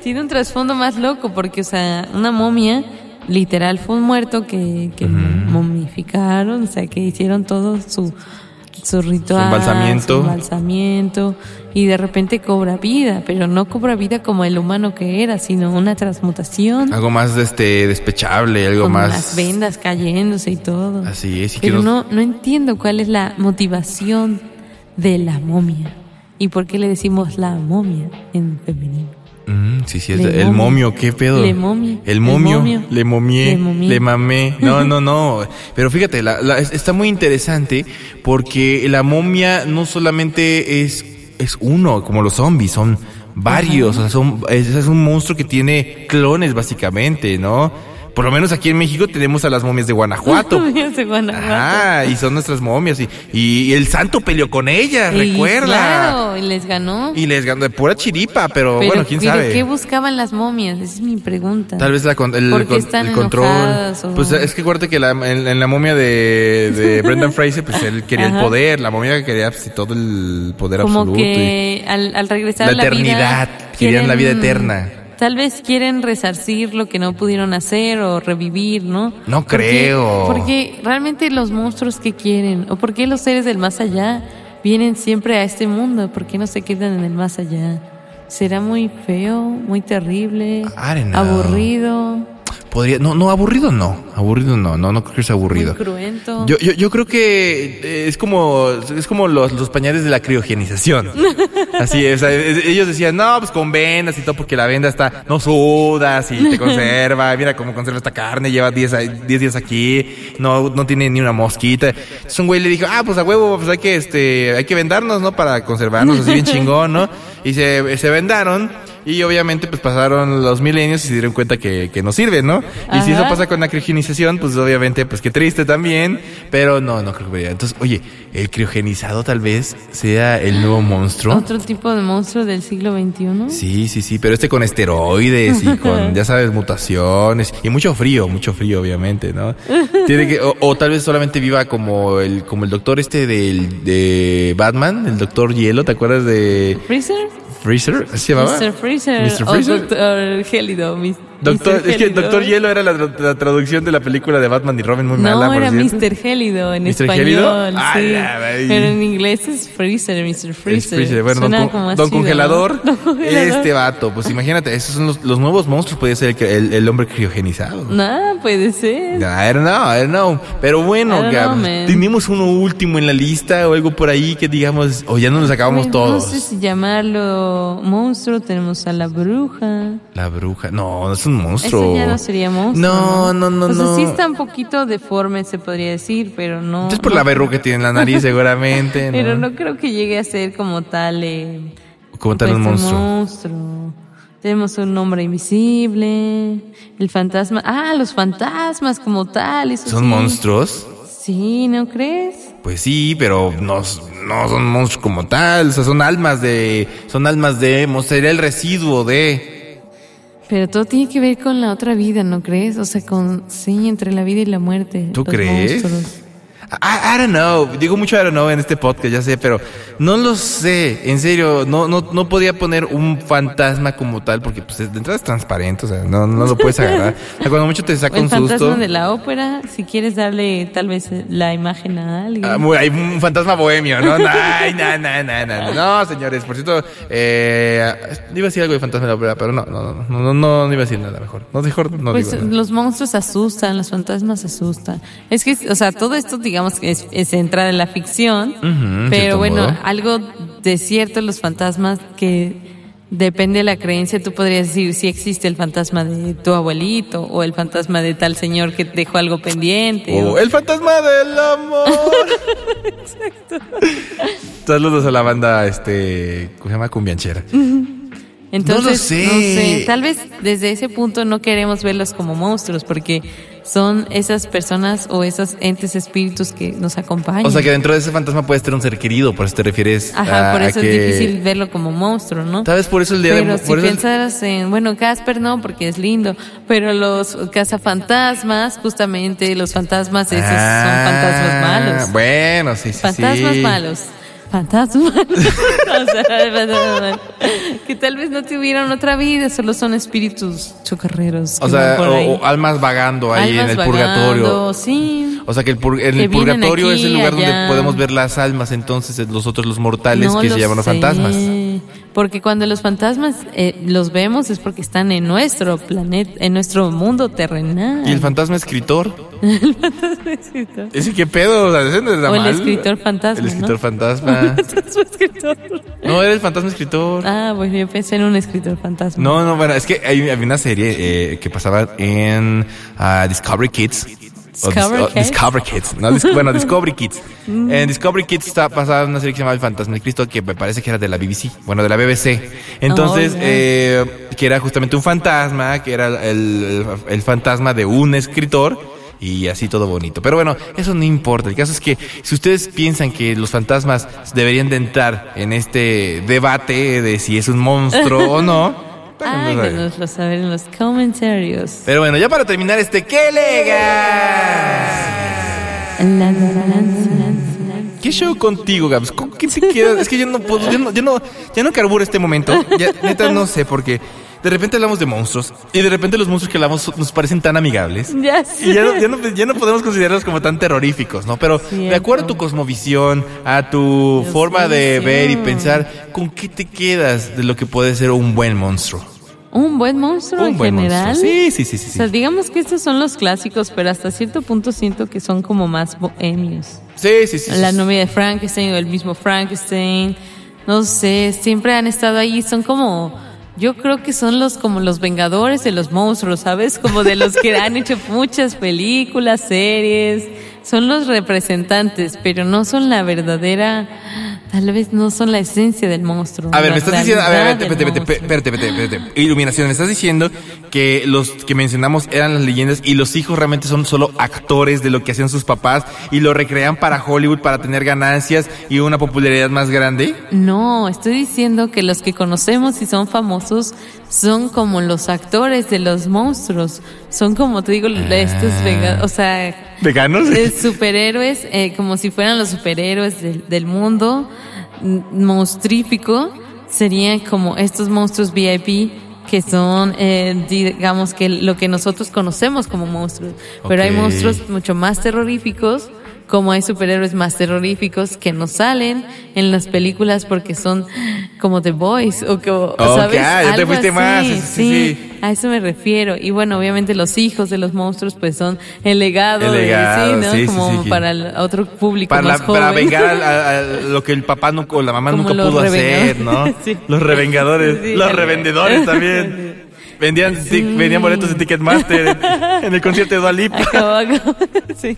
Tiene un trasfondo más loco porque, o sea, una momia literal fue un muerto que, que momificaron, o sea, que hicieron todo su, su ritual. embalsamiento. su embalsamiento, y de repente cobra vida, pero no cobra vida como el humano que era, sino una transmutación. Algo más este despechable, algo más. las vendas cayéndose y todo. Así es, y que Pero nos- no, no entiendo cuál es la motivación de la momia. ¿Y por qué le decimos la momia en femenino? Mm, sí, sí, es Le el momio. momio, ¿qué pedo? Le momio. El momio, momio. le momié, Le momié. le mamé. No, no, no. Pero fíjate, la- la- es- está muy interesante porque la momia no solamente es, es uno, como los zombies, son varios. O sea, son, es, es un monstruo que tiene clones, básicamente, ¿no? Por lo menos aquí en México tenemos a las momias de Guanajuato. Momias de Guanajuato. Ah, y son nuestras momias. Y, y el santo peleó con ellas, Y recuerda. Claro, y les ganó. Y les ganó de pura chiripa, pero, pero, bueno, quién pero sabe. ¿qué buscaban las momias? Esa es mi pregunta. Tal vez la el, ¿Por qué con- están el control. enojadas o- Pues es que acuérdate que la, en, en la momia de, de Brendan Fraser, pues él quería el poder. La momia quería pues, todo el poder Como absoluto. que al, al regresar La a la eternidad, vida, querían la vida eterna. Tal vez quieren resarcir lo que no pudieron hacer o revivir, ¿no? No Porque- creo. Porque realmente los monstruos que quieren, o por qué los seres del más allá vienen siempre a este mundo, ¿por qué no se quedan en el más allá? ¿Será muy feo, muy terrible, aburrido, Podría, no, no, aburrido no. Aburrido no, no, no creo que sea muy aburrido. cruento? Yo, yo, yo creo que eh, es como, es como los, los pañales de la criogenización. Así es, o sea, es- ellos decían, no, pues con vendas y todo, porque la venda está, no sudas y te conserva, mira cómo conserva esta carne, lleva 10 a- 10 días aquí, no, no tiene ni una mosquita. Entonces un güey le dijo, ah, pues a huevo, pues hay que, este, hay que vendarnos, ¿no? Para conservarnos así bien chingón, ¿no? Y se, se vendaron. Y obviamente pues pasaron los milenios y se dieron cuenta que, que no sirve, ¿no? Y si eso pasa con la criogenización, pues obviamente pues qué triste también, pero no, no creo que. Entonces, oye, el criogenizado tal vez sea el nuevo monstruo. ¿Otro tipo de monstruo del siglo XXI? Sí, sí, sí, pero este con esteroides y con, ya sabes, mutaciones y mucho frío, mucho frío, obviamente, ¿no? Tiene que, o, o tal vez solamente viva como el, como el doctor este del, de Batman, el doctor Hielo, ¿te acuerdas de ¿Freezer? Freezer? ¿Así se llamaba? Mr. Freezer. Mr. O Freezer. Doctor Gélido. Doctor, es que. Doctor Hielo era la, la traducción de la película de Batman y Robin muy No, mala, por era. Mr. Gélido en ¿Mr. español. Gélido? Sí. Pero en inglés es Freezer, Mr. Freezer. Freezer. Bueno, Suena don, como don ¿no? congelador, Don Congelador. este vato, pues imagínate, esos son los, los nuevos monstruos, puede ser el, el, el hombre criogenizado. No, puede ser. I don't know, I don't know. Pero bueno, Gab, know, tenemos uno último en la lista o algo por ahí que digamos, o ya no nos acabamos todos. No sé si llamarlo monstruo. Tenemos a la bruja. La bruja, no, no es un monstruo. Eso ya no sería monstruo. No, no, no, O sea, no. sí está un poquito deforme, se podría decir, pero no. Es por no- la verruga que tiene en la nariz, seguramente. ¿no? Pero no creo que llegue a ser como tal. Eh, Como tal pues, un monstruo. monstruo. Tenemos un hombre invisible. El fantasma. Ah, los fantasmas como tal. eso ¿Son sí. monstruos? Sí, ¿no crees? Pues sí, pero no, no son monstruos como tal, o sea, son almas de, son almas de, sería el residuo de. Pero todo tiene que ver con la otra vida, ¿no crees? O sea, con sí, entre la vida y la muerte. ¿Tú los crees? monstruos. I, I don't know, digo mucho I don't know en este podcast, ya sé, pero no lo sé, en serio, no, no, no podía poner un fantasma como tal, porque pues de entrada es transparente, o sea, no, no lo puedes agarrar. O sea, cuando mucho te saca El un fantasma susto. de la ópera, si quieres darle tal vez la imagen a alguien. Ah, hay un fantasma bohemio, ¿no? Ay, no, no, no, no, no, no, señores, por cierto, eh, iba a decir algo de fantasma de la ópera, pero no, no, no, no, no, no, no iba a decir nada mejor. No, mejor no pues digo nada. los monstruos asustan, los fantasmas asustan. Es que, o sea, todo esto, digamos es, es entra en la ficción, pero bueno, modo. algo de cierto los fantasmas que depende de la creencia, tú podrías decir si existe el fantasma de tu abuelito o el fantasma de tal señor que dejó algo pendiente. Oh, o- el fantasma del amor. Saludos a la banda, este, ¿cómo se llama? Cumbianchera. Entonces, sé. no sé, tal vez desde ese punto no queremos verlos como monstruos porque son esas personas o esos entes espíritus que nos acompañan. O sea que dentro de ese fantasma puede estar un ser querido, por eso te refieres Ajá, a, por eso que- es difícil verlo como monstruo, ¿no? Tal vez por eso el día Pero de si por eso el- pensaras en, bueno, Casper no, porque es lindo, pero los cazafantasmas, justamente los fantasmas, esos Ah, son fantasmas malos. Bueno, sí, sí, Fantasmas sí. malos. Fantasmas. o sea, que tal vez no tuvieron otra vida, solo son espíritus chocarreros. O sea, o, o almas vagando ahí Almas en el vagando, purgatorio. Sí. O sea que el, pur- en Que el purgatorio aquí, es el lugar allá. donde podemos ver las almas, entonces los otros, los mortales No que se llaman los sé, fantasmas. Porque cuando los fantasmas eh, los vemos es porque están en nuestro planeta, en nuestro mundo terrenal. ¿Y el fantasma escritor? ¿Ese qué pedo? O, sea, ese no era O el mal. escritor fantasma, El escritor ¿no? fantasma. Fantasma escritor. No, era el fantasma escritor. Ah, bueno, yo pensé en un escritor fantasma. No, no, bueno, es que hay, había una serie eh, que pasaba en ah, Discovery Kids. Dis- Discovery o Kids? Discovery Kids. No, dis- bueno, Discovery Kids. En Discovery Kids está pasada una serie que se llama El Fantasma de Cristo, que me parece que era de la BBC, bueno, de la BBC. Entonces, Oh, eh, que era justamente un fantasma, que era el, el- fantasma de un escritor. Y así todo bonito. Pero bueno, eso no importa. El caso es que si ustedes piensan que los fantasmas deberían de entrar en este debate de si es un monstruo o no. Háganoslo saber en los comentarios. Pero bueno, ya para terminar este, ¡qué legas! ¿Qué show contigo, Gabs? ¿Con quién se queda? Es que yo no puedo, yo no, yo no, ya no carburo este momento. Ya, neta, no sé, porque de repente hablamos de monstruos y de repente los monstruos que hablamos nos parecen tan amigables. Ya sé. Y ya no, ya, no, ya no podemos considerarlos como tan terroríficos, ¿no? Pero de acuerdo a tu cosmovisión, a tu forma de sí. ver y pensar, ¿con qué te quedas de lo que puede ser un buen monstruo? Un buen monstruo en buen general. monstruo. Sí, sí, sí, sí. O sea, Sí, digamos que estos son los clásicos, pero hasta cierto punto siento que son como más bohemios. sí, sí. sí, La sí. novia de Frankenstein o el mismo Frankenstein. No sé, siempre han estado ahí. Son como, yo creo que son los como los vengadores de los monstruos, ¿sabes? Como de los que han hecho muchas películas, series. Son los representantes, pero no son la verdadera, tal vez no son la esencia del monstruo. A ver, me estás diciendo, a ver, espérate, espérate, espérate. Iluminación, me estás diciendo que los que mencionamos eran las leyendas y los hijos realmente son solo actores de lo que hacían sus papás y lo recrean para Hollywood para tener ganancias y una popularidad más grande. No, estoy diciendo que los que conocemos y son famosos son como los actores de los monstruos. Son como te digo, estos Ah. venga- o sea, ¿Veganos? eh, superhéroes, eh, como si fueran los superhéroes del, del mundo monstrífico. Serían como estos monstruos VIP que son, eh, digamos que lo que nosotros conocemos como monstruos. Pero hay monstruos mucho más terroríficos, como hay superhéroes más terroríficos que no salen en las películas porque son como The Boys o como, Ok, ¿sabes? ya te fuiste así, más, sí, sí, sí. a eso me refiero. Y bueno, obviamente los hijos de los monstruos pues son el legado, El de- legado, sí, ¿no? como para el otro público Para, más la- joven. para vengar a, a lo que el papá no, o la mamá Como nunca pudo hacer. ¿no? Los revengadores, los revendedores también. Vendían, sí, vendían boletos en Ticketmaster en, en el concierto de Dua Lipa. Acabó, acabó. Sí.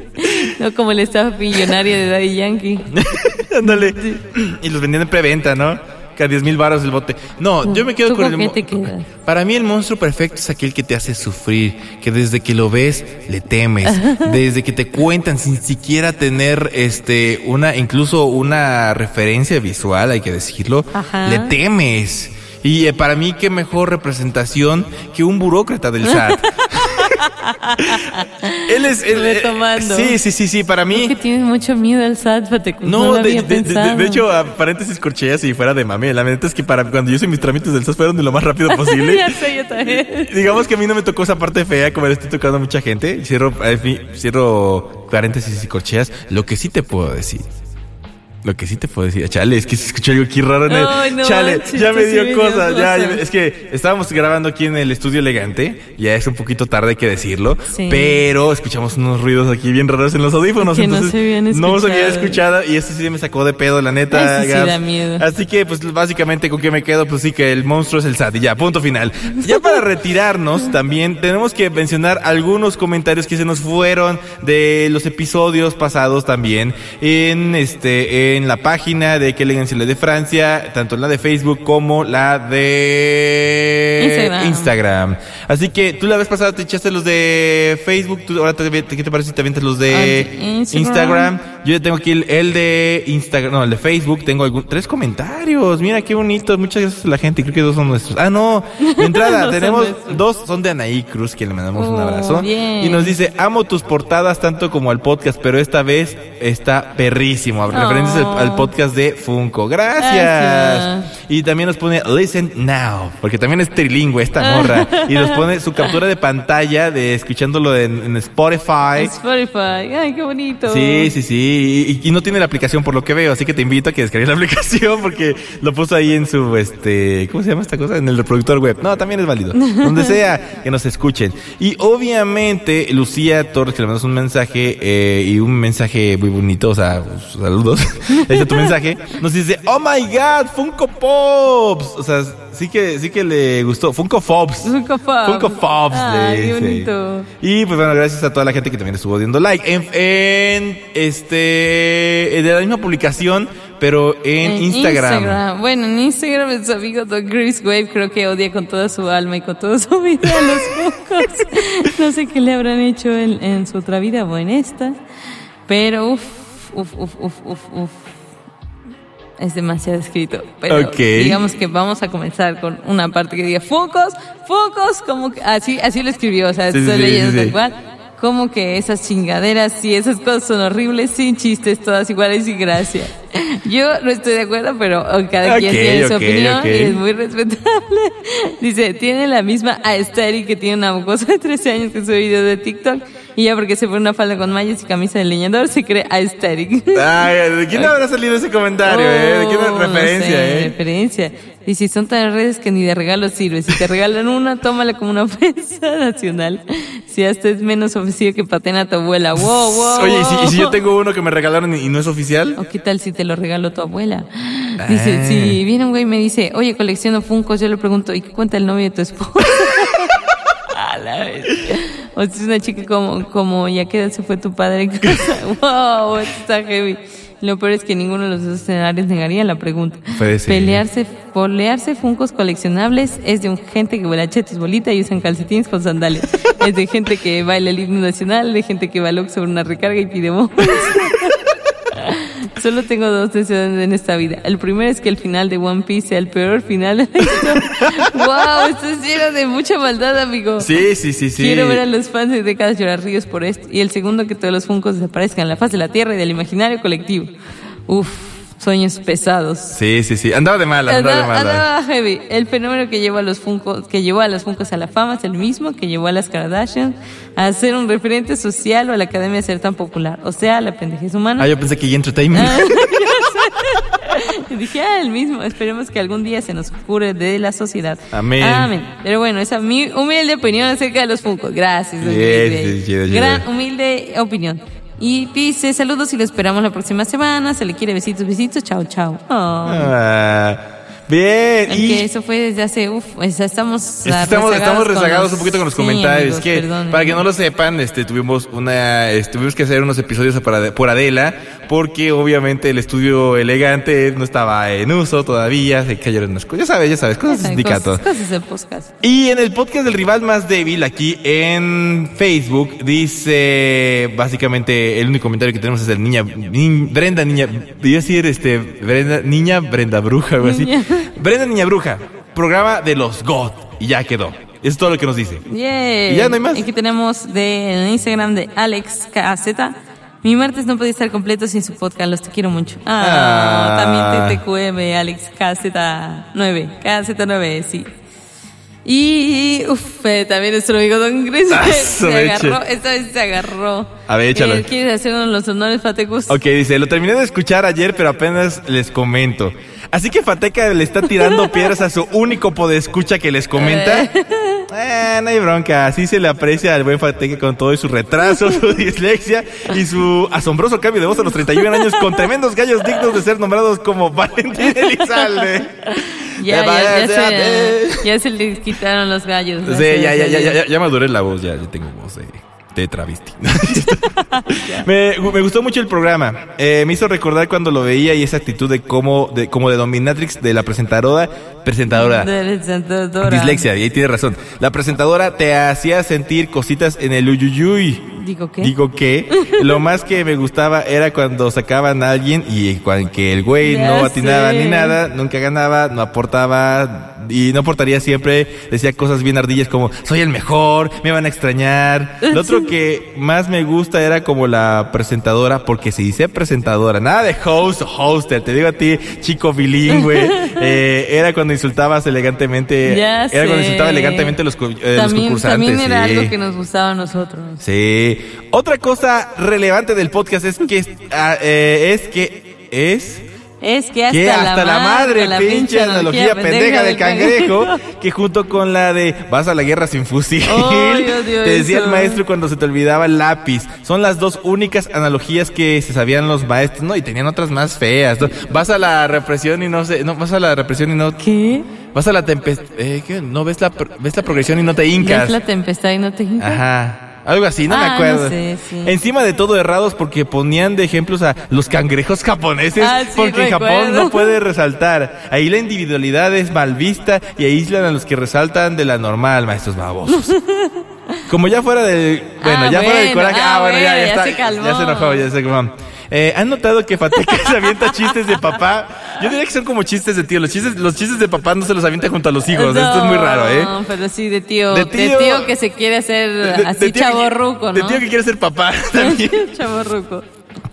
No como el estafa millonaria de Daddy Yankee. Ándale. Y los vendían en preventa, ¿no? Que a 10 mil baros el bote. No, yo me quedo ¿Tú con el... te? Para mí el monstruo perfecto es aquel que te hace sufrir, que desde que lo ves le temes, desde que te cuentan sin siquiera tener este una incluso una referencia visual, hay que decirlo, Ajá. le temes. Y eh, para mí qué mejor representación que un burócrata del SAT. él es él, eh, Retomando. Sí, sí, sí, sí, para mí Que tienes mucho miedo al SAT, Fatecus. No, no, lo de, había de- de- de- pensado. de hecho, a paréntesis corcheas y fuera de mame. La verdad es que para cuando yo hice mis trámites del SAS fueron de lo más rápido posible. ya sé, yo también. Digamos que a mí no me tocó esa parte fea como le estoy tocando a mucha gente. Cierro, fin, cierro paréntesis y corcheas. Lo que sí te puedo decir. Lo que sí te puedo decir, chale, es que se escuchó algo aquí raro en el. Ay, no chale, manches, ya me sí dio me dio cosa, ya, cosa. ya- es que estábamos grabando aquí en el estudio elegante, ya es un poquito tarde que decirlo, Sí. pero escuchamos unos ruidos aquí bien raros en los audífonos, Que no entonces se habían no se había escuchado. y esto sí me sacó de pedo, la neta. Sí, da miedo. Así que, pues, básicamente, ¿con qué me quedo? Pues sí, que el monstruo es el SAT. Y ya, punto final. Ya para retirarnos, también tenemos que mencionar algunos comentarios que se nos fueron de los episodios pasados también en este, en la página de Qué elegancia la de Francia, tanto la de Facebook como la de Instagram. Instagram. Así que tú la vez pasada te echaste los de Facebook, tú ahora te, ¿qué te parece si te avientas los de Ah, Instagram. Instagram? Yo ya tengo aquí el, el de Instagram, no, el de Facebook, tengo algún, tres comentarios. Mira qué bonito, muchas gracias a la gente, creo que dos son nuestros. Ah, no, de entrada No tenemos dos, son de Anaí Cruz, que le mandamos un Oh, abrazo. bien. Y nos dice, amo tus portadas tanto como al podcast, pero esta vez está perrísimo. Referencias al, al podcast de Funko. Gracias. Gracias. Y también nos pone Listen Now, porque también es trilingüe esta morra. y nos pone su captura de pantalla de escuchándolo en, en Spotify. Spotify. Ay, qué bonito. Sí, sí, sí. Y, y no tiene la aplicación por lo que veo, así que te invito a que descargues la aplicación porque lo puso ahí en su, este, ¿cómo se llama esta cosa? En el reproductor web. No, también es válido. Donde sea que nos escuchen. Y obviamente, Lucía Torres, que le mandas un mensaje eh, y un mensaje muy bonito, o sea, saludos. Está tu mensaje. Nos dice, oh my god, Funko Pops. O sea, sí que, sí que le gustó. Funko Pops. Funko Pops. Funko Pops. Ay, dice. bonito. Y pues bueno, gracias a toda la gente que también estuvo dando like. En, en, este, de la misma publicación, pero en, Instagram. Bueno, en Instagram es su amigo Don Chris Wave creo que odia con toda su alma y con toda su vida a los Funkos. no sé qué le habrán hecho en, en su otra vida o en esta. Pero uff, uff, uff, uff, uff, uff. Es demasiado escrito. Pero digamos que vamos a comenzar con una parte que diga Funkos, Funkos, como que así, así lo escribió. O sea, Sí, estoy sí, leyendo sí, tal sí. cual. Como que esas chingaderas y esas cosas son horribles, sin chistes, todas iguales y gracias. Yo no estoy de acuerdo, pero oh, cada quien Ok, tiene su opinión ok. y es muy respetable. Dice, tiene la misma aesthetic que tiene una mocosa de 13 años que sube video de TikTok y ya porque se pone una falda con mallas y camisa de leñador se cree aesthetic. Ay, ¿de quién habrá salido ese comentario, eh? ¿De quién es Oh, referencia, no sé, eh? referencia. Y si son tan redes que ni de regalo sirve. Si te regalan una, tómala como una ofensa nacional. Si hasta es menos ofensivo que paten a tu abuela. Wow, wow. Oye, ¿y si, y si yo tengo uno que me regalaron y, y no es oficial? ¿O qué tal si te lo regaló tu abuela? Dice, Ah. si viene un güey y me dice, oye, colecciono Funkos, yo le pregunto, ¿y qué cuenta el novio de tu esposa? A la vez. O si es una chica como, como ya que se fue tu padre en casa. wow, está heavy. Lo peor es que ninguno de los dos escenarios negaría la pregunta. Puede ser. Pelearse, polearse Funkos coleccionables es de un gente que vuela chetos bolita y usan calcetines con sandalias. es de gente que baila el himno nacional, de gente que va loco sobre una recarga y pide bombas. Solo tengo dos deseos en esta vida. El primero es que el final de One Piece sea el peor final de la historia. ¡Wow! Esto es lleno de mucha maldad, amigo. Sí, sí, sí, sí. Quiero ver a los fans de décadas llorar ríos por esto. Y el segundo, que todos los Funkos desaparezcan en la faz de la Tierra y del imaginario colectivo. Uf, sueños pesados. Sí, sí, sí. Andaba de mala, andaba de Andaba, mala. andaba heavy. El fenómeno que llevó a los Funkos, que llevó a los Funkos a la fama es el mismo que llevó a las Kardashian a ser un referente social o a la academia a ser tan popular. O sea, la pendejez humana. Ah, yo pensé que ya entertainment. Ah, Dije, ah, el mismo. Esperemos que algún día se nos cure de la sociedad. Amén. Amén. Pero bueno, esa es mi humilde opinión acerca de los Funkos. Gracias. Sí, chido, chido. Gran, humilde opinión. Y dice, saludos y lo esperamos la próxima semana. Se le quiere besitos, besitos. Chao, chao. Oh. Bien. Y que eso fue desde hace, uff, estamos Estamos, estamos rezagados un poquito con los sí, comentarios. amigos, que perdonen. para que no lo sepan, este tuvimos una tuvimos que hacer unos episodios por Ade- por Adela porque obviamente el estudio elegante no estaba en uso todavía, se cayeron unas cosas, ya sabes, ya sabes, cosas de sindicato. Cosas, cosas del podcast. Y en el podcast del rival más débil, aquí en Facebook, dice básicamente el único comentario que tenemos es el niña, ni- Brenda Niña, a decir este, Brenda, Niña Brenda Bruja, algo así. Brenda Niña Bruja, programa de los God, y ya quedó. Eso es todo lo que nos dice. Yeah. ¿Y ya no hay más? Aquí tenemos de, Instagram de Alex KZ. Mi martes no podía estar completo sin su podcast, los te quiero mucho. Ah, Ah. también TTQM, Alex KZ9, KZ9, sí. Y, uff, eh, también nuestro amigo Don Gris Ah, se agarró, esta vez se agarró. A ver, échalo. Eh, ¿Quieres hacernos los honores, Fatecus? Ok, dice, lo terminé de escuchar ayer, pero apenas les comento. Así que Fateca le está tirando piedras a su único podescucha que les comenta. Eh, no hay bronca, así se le aprecia al buen Fateca con todo y su retraso, su dislexia y su asombroso cambio de voz a los 31 años con tremendos gallos dignos de ser nombrados como Valentín Elizalde. Ya, ya, se, ya se le quitaron los gallos. Sí, ya, ya, ya, ya, ya maduré la voz, ya, tengo voz de, travesti. me, me gustó mucho el programa. Eh, me hizo recordar cuando lo veía y esa actitud de como de, como de Dominatrix de la presentadora. Presentadora. Dislexia, y ahí tiene razón. La presentadora te hacía sentir cositas en el uyuyuy. Digo, ¿qué? Digo que lo más que me gustaba era cuando sacaban a alguien y cuando que el güey Ya no atinaba sé. ni nada, nunca ganaba, no aportaba y no aportaría siempre, decía cosas bien ardillas como soy el mejor, me van a extrañar. Lo otro que más me gusta era como la presentadora, porque se dice presentadora, nada de host o hoster, te digo a ti, chico bilingüe, eh, era cuando insultabas elegantemente, Ya era cuando insultaba elegantemente los, eh, los también, concursantes. también era sí. algo que nos gustaba a nosotros. Sí. Otra cosa relevante del podcast es que ah, eh, es que es Es que hasta, que hasta la, madre, la pinche analogía pendeja del cangrejo, que junto con la de vas a la guerra sin fusil, odio te decía eso. el maestro cuando se te olvidaba el lápiz. Son las dos únicas analogías que se sabían los maestros, ¿no? Y tenían otras más feas. Vas a la represión y no sé, no, vas a la represión y no... ¿Qué? Vas a la tempestad, eh, ¿qué? No ves la, ves la progresión y no te hincas. ¿Ves la tempestad y no te hincas? Ajá. Algo así, no me Ah, acuerdo. no sé, sí. Encima de todo errados porque ponían de ejemplos a los cangrejos japoneses Ah, sí, porque en Japón recuerdo. no puede resaltar. Ahí la individualidad es mal vista y aíslan a los que resaltan de la normal, maestros babosos. Como ya fuera del... Bueno, Ah, ya fuera del bueno, coraje. ah, Ah, bueno, ya, bueno, ya, ya está. se calmó. Ya se enojó, ya se calmó. Eh, ¿Han notado que Fateca se avienta chistes de papá? Yo diría que son como chistes de tío. Los chistes, los chistes de papá no se los avienta junto a los hijos. Esto es muy raro, ¿eh? No, pero sí de tío. De De tío- que se quiere hacer De- así chaborruco, ¿no? De tío que quiere ser papá también. chaborruco.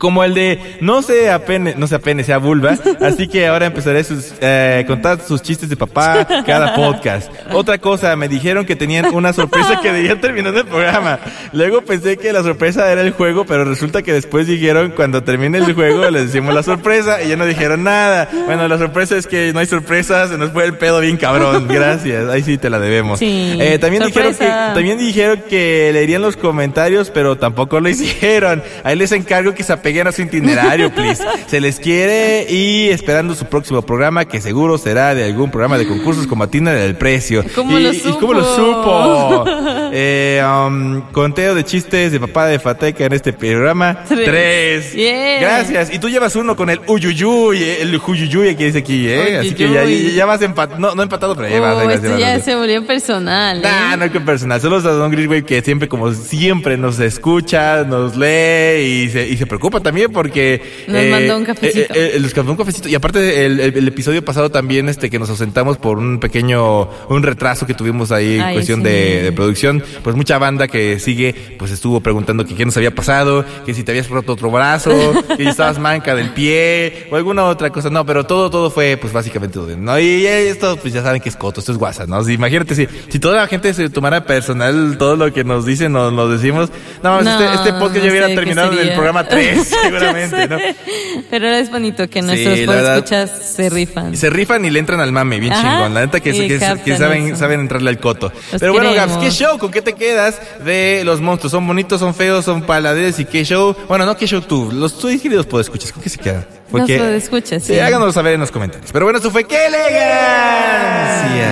Como el de no se apene, no se apene, sea vulva. Así que ahora empezaré sus, eh, contar sus chistes de papá cada podcast. Otra cosa, me dijeron que tenían una sorpresa que debían terminando el programa. Luego pensé que la sorpresa era el juego, pero resulta que después dijeron cuando termine el juego les decimos la sorpresa y ya no dijeron nada. Bueno, la sorpresa es que no hay sorpresas, se nos fue el pedo bien cabrón. Gracias, ahí sí te la debemos. Sí. Eh, también dijeron que, también dijeron que leerían los comentarios, pero tampoco lo hicieron. Ahí les encargo que se apeguen a su itinerario, please. Se les quiere y esperando su próximo programa, que seguro será de algún programa de concursos como Atina del Precio. ¿Cómo y, lo y cómo lo supo? supo? Eh, um, conteo de chistes de papá de Fateca en este programa. Tres. Tres. Yeah. Gracias. Y tú llevas uno con el uyuyuy, el uyuyuy que dice aquí, ¿eh? Así que ya, Uyuyuy. ya vas empatado. No, no empatado, pero ya vas. Oh, esto ya se volvió personal. ¿eh? Nah, no hay que personal. Solo a Don Grisway que siempre, como siempre, nos escucha, nos lee y se, y se preocupa también porque... Nos mandó un cafecito. eh, eh, nos mandó un cafecito. Y aparte, el, el- el episodio pasado también, este, que nos ausentamos por un pequeño, un retraso que tuvimos ahí, Ay, cuestión sí. de, de producción. Pues mucha banda que sigue, pues estuvo preguntando que qué nos había pasado, que si te habías roto otro brazo, que estabas manca del pie, o alguna otra cosa. No, pero todo, todo fue, pues básicamente. ¿no? Y esto, pues ya saben que es coto, esto es WhatsApp, ¿no? Si, imagínate si, si toda la gente se tomara personal todo lo que nos dicen o nos decimos, no, No, este, este podcast ya hubiera terminado en el programa 3, Ya seguramente. ¿no? Pero es bonito que Sí, nuestros verdad. escuchas se rifan. Se rifan y le entran al mame, bien Ajá. chingón. La neta que, que, saben, saben entrarle al coto. Los Pero bueno, Gabs. ¿qué show? ¿Con qué te quedas de los monstruos? ¿Son bonitos, son feos, son paladeres y qué show? Bueno, no qué show tú. Los tuyos queridos escuchas ¿con qué se quedan? Los podescuchas, Sí, sí. háganoslo saber en los comentarios. Pero bueno, esto fue ¡Qué elegancia!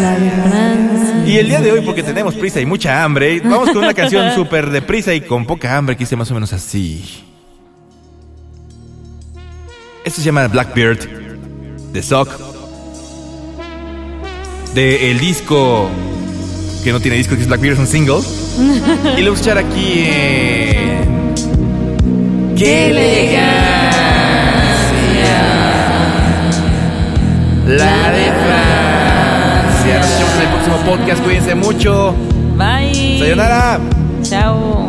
La de Francia. Y el día de hoy, porque tenemos prisa y mucha hambre, vamos con una canción súper deprisa y con poca hambre que dice más o menos así. Esto se llama Blackbeard de Sock. De el disco que no tiene disco, que es Blackbeard, es un single. y lo vamos a escuchar aquí en. ¡Qué elegancia! La de Francia. Nos vemos en el próximo podcast. Cuídense mucho. Bye. Sayonara. Chao.